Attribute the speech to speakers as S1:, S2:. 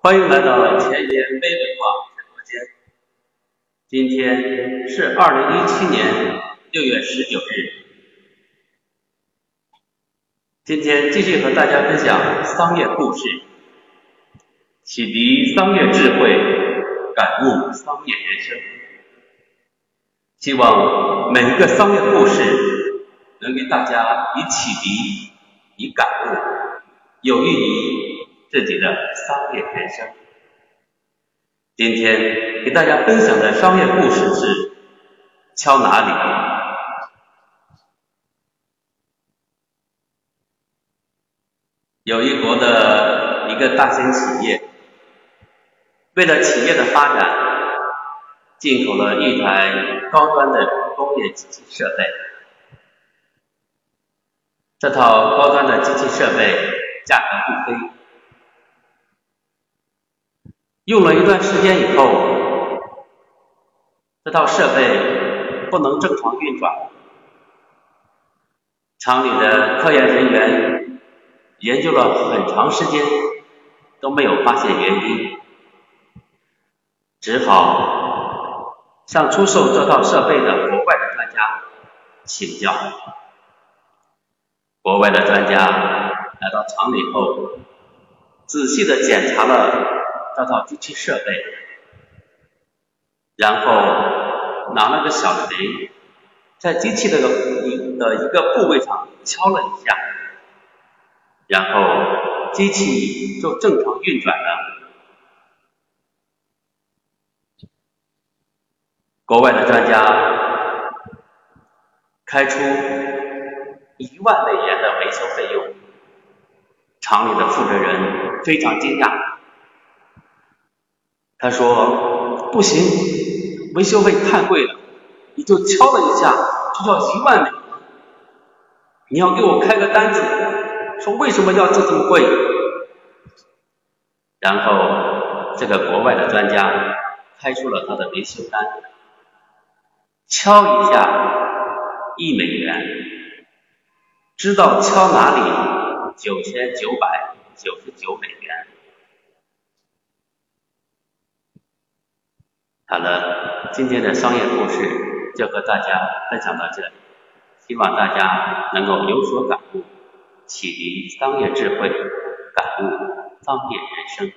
S1: 欢迎来到前沿微文化直播间。今天是二零一七年六月十九日。今天继续和大家分享商业故事，启迪商业智慧，感悟商业人生。希望每一个商业故事能给大家以启迪、以感悟，有益于。自己的商业人生。今天给大家分享的商业故事是：敲哪里？有一国的一个大型企业，为了企业的发展，进口了一台高端的工业机器设备。这套高端的机器设备价格不菲。用了一段时间以后，这套设备不能正常运转。厂里的科研人员研究了很长时间，都没有发现原因，只好向出售这套设备的国外的专家请教。国外的专家来到厂里后，仔细的检查了。这套机器设备，然后拿了个小锤，在机器的一的一个部位上敲了一下，然后机器就正常运转了。国外的专家开出一万美元的维修费用，厂里的负责人非常惊讶。他说：“不行，维修费太贵了，你就敲了一下就要一万美，你要给我开个单子，说为什么要这这么贵？”然后这个国外的专家开出了他的维修单，敲一下一美元，知道敲哪里九千九百九十九美元。好了，今天的商业故事就和大家分享到这里，希望大家能够有所感悟，启迪商业智慧，感悟商业人生。